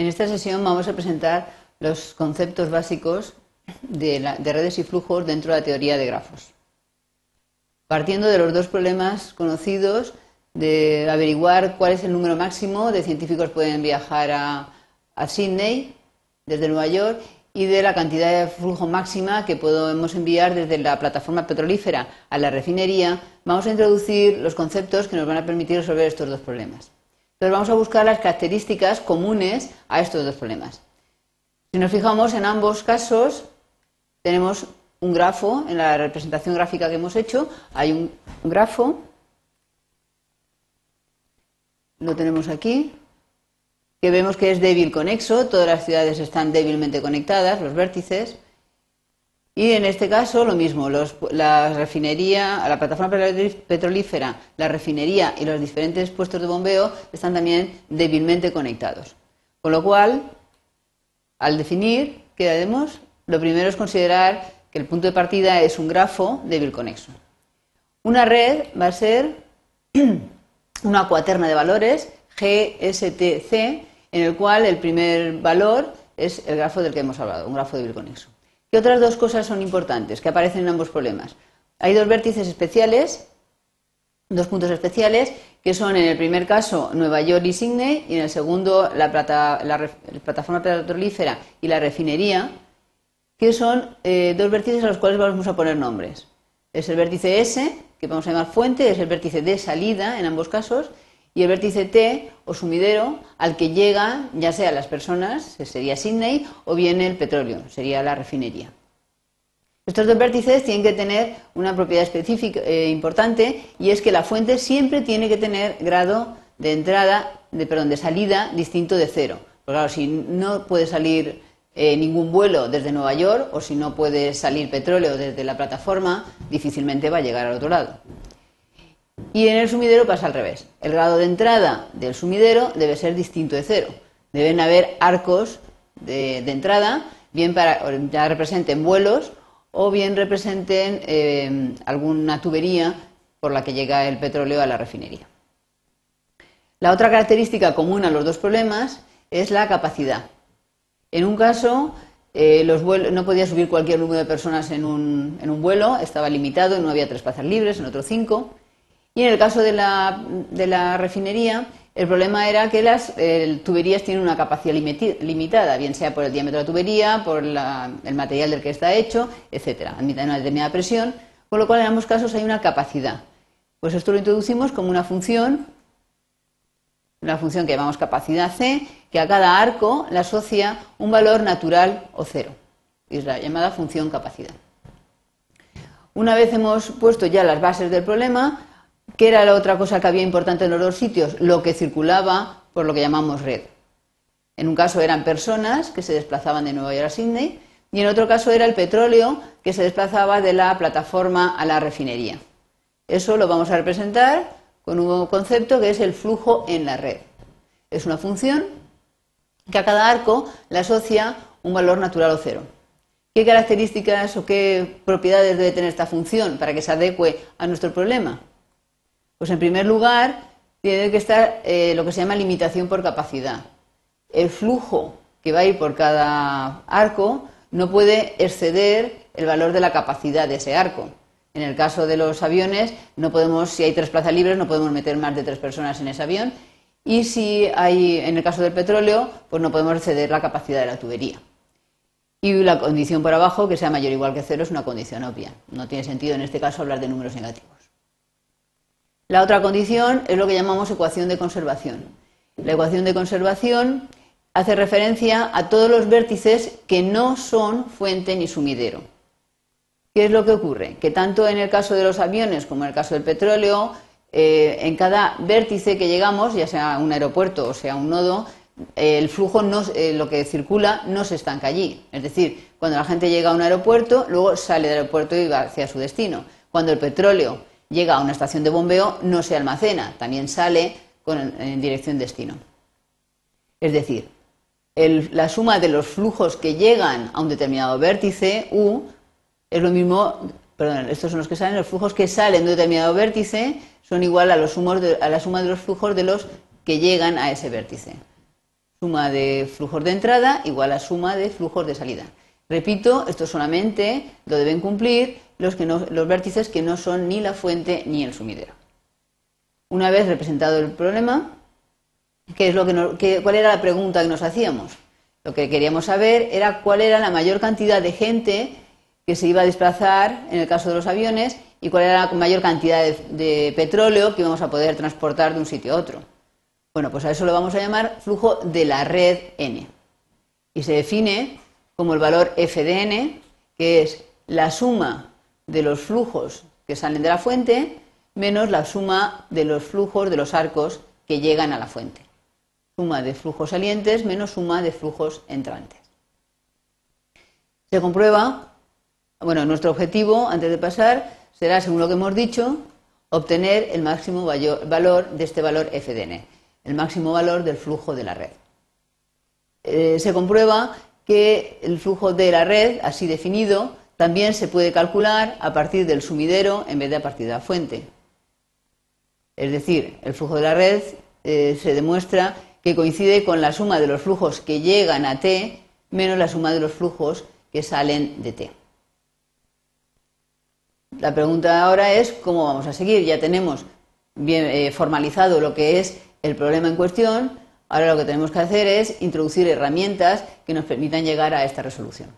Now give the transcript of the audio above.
En esta sesión vamos a presentar los conceptos básicos de, redes y flujos dentro de la teoría de grafos. Partiendo de los dos problemas conocidos de averiguar cuál es el número máximo de científicos que pueden viajar a, a Sydney desde Nueva York y de la cantidad de flujo máxima que podemos enviar desde la plataforma petrolífera a la refinería, vamos a introducir los conceptos que nos van a permitir resolver estos dos problemas. Entonces vamos a buscar las características comunes a estos dos problemas. Si nos fijamos en ambos casos, tenemos un grafo, en la representación gráfica que hemos hecho, hay un grafo, lo tenemos aquí, que vemos que es débil conexo, todas las ciudades están débilmente conectadas, los vértices. Y en este caso lo mismo, la refinería, la plataforma petrolífera, la refinería y los diferentes puestos de bombeo están también débilmente conectados. Con lo cual, al definir, ¿qué? Lo primero es considerar que el punto de partida es un grafo débil conexo. Una red va a ser una cuaterna de valores, GSTC, en el cual el primer valor es el grafo del que hemos hablado, un grafo de conexo. ¿Qué otras dos cosas son importantes que aparecen en ambos problemas? Hay dos vértices especiales, dos puntos especiales, que son en el primer caso Nueva York y Sydney, y en el segundo la, plataforma petrolífera y la refinería, que son eh, dos vértices a los cuales vamos a poner nombres. Es el vértice S, que vamos a llamar fuente, es el vértice de salida en ambos casos, y el vértice T o sumidero al que llega ya sea las personas, sería Sydney, o bien el petróleo, sería la refinería. Estos dos vértices tienen que tener una propiedad específica eh, importante y es que la fuente siempre tiene que tener grado de entrada, de, perdón, de salida distinto de cero. Porque claro, si no puede salir eh, ningún vuelo desde Nueva York o si no puede salir petróleo desde la plataforma, difícilmente va a llegar al otro lado. Y en el sumidero pasa al revés. El grado de entrada del sumidero debe ser distinto de cero. Deben haber arcos de, entrada, bien para ya representen vuelos o bien representen eh, alguna tubería por la que llega el petróleo a la refinería. La otra característica común a los dos problemas es la capacidad. En un caso, eh, no podía subir cualquier número de personas en un, en un vuelo, estaba limitado, no había tres plazas libres, en otro cinco. Y en el caso de la, refinería, el problema era que las tuberías tienen una capacidad limitada, bien sea por el diámetro de la tubería, por el material del que está hecho, etcétera, admiten una determinada presión, con lo cual en ambos casos hay una capacidad. Pues esto lo introducimos como una función, una función que llamamos capacidad C, que a cada arco le asocia un valor natural o cero, es la llamada función capacidad. Una vez hemos puesto ya las bases del problema, ¿Qué era la otra cosa que había importante en los dos sitios? Lo que circulaba por lo que llamamos red. En un caso eran personas que se desplazaban de Nueva York a Sydney y en otro caso era el petróleo que se desplazaba de la plataforma a la refinería. Eso lo vamos a representar con un nuevo concepto que es el flujo en la red. Es una función que a cada arco le asocia un valor natural o cero. ¿Qué características o qué propiedades debe tener esta función para que se adecue a nuestro problema? Pues en primer lugar, tiene que estar eh, lo que se llama limitación por capacidad. El flujo que va a ir por cada arco no puede exceder el valor de la capacidad de ese arco. En el caso de los aviones, no podemos, si hay tres plazas libres, no podemos meter más de tres personas en ese avión. Y si hay, en el caso del petróleo, pues no podemos exceder la capacidad de la tubería. Y la condición por abajo, que sea mayor o igual que cero, es una condición obvia. No tiene sentido en este caso hablar de números negativos. La otra condición es lo que llamamos ecuación de conservación. La ecuación de conservación hace referencia a todos los vértices que no son fuente ni sumidero. ¿Qué es lo que ocurre? Que tanto en el caso de los aviones como en el caso del petróleo, eh, en cada vértice que llegamos, ya sea un aeropuerto o sea un nodo, el flujo, no, eh, lo que circula, no se estanca allí. Es decir, cuando la gente llega a un aeropuerto, luego sale del aeropuerto y va hacia su destino. Cuando el petróleo llega a una estación de bombeo, no se almacena, también sale en dirección destino. Es decir, la suma de los flujos que llegan a un determinado vértice, U, es lo mismo, perdón, estos son los que salen, los flujos que salen de un determinado vértice son igual a, los a la suma de los flujos de los que llegan a ese vértice. Suma de flujos de entrada igual a suma de flujos de salida. Repito, esto solamente lo deben cumplir los, vértices que no son ni la fuente ni el sumidero. Una vez representado el problema, ¿qué es lo que ¿cuál era la pregunta que nos hacíamos? Lo que queríamos saber era cuál era la mayor cantidad de gente que se iba a desplazar en el caso de los aviones y cuál era la mayor cantidad de, petróleo que íbamos a poder transportar de un sitio a otro. Bueno, pues a eso lo vamos a llamar flujo de la red N. Y se define como el valor f de n, que es la suma de los flujos que salen de la fuente menos la suma de los flujos de los arcos que llegan a la fuente. Suma de flujos salientes menos suma de flujos entrantes. Se comprueba, bueno, nuestro objetivo, antes de pasar, será, según lo que hemos dicho, obtener el máximo valor de este valor f de n, el máximo valor del flujo de la red. Eh, se comprueba que el flujo de la red, así definido, también se puede calcular a partir del sumidero en vez de a partir de la fuente. Es decir, el flujo de la red eh, se demuestra que coincide con la suma de los flujos que llegan a T menos la suma de los flujos que salen de T. La pregunta ahora es cómo vamos a seguir. Ya tenemos bien eh, formalizado lo que es el problema en cuestión. Ahora lo que tenemos que hacer es introducir herramientas que nos permitan llegar a esta resolución.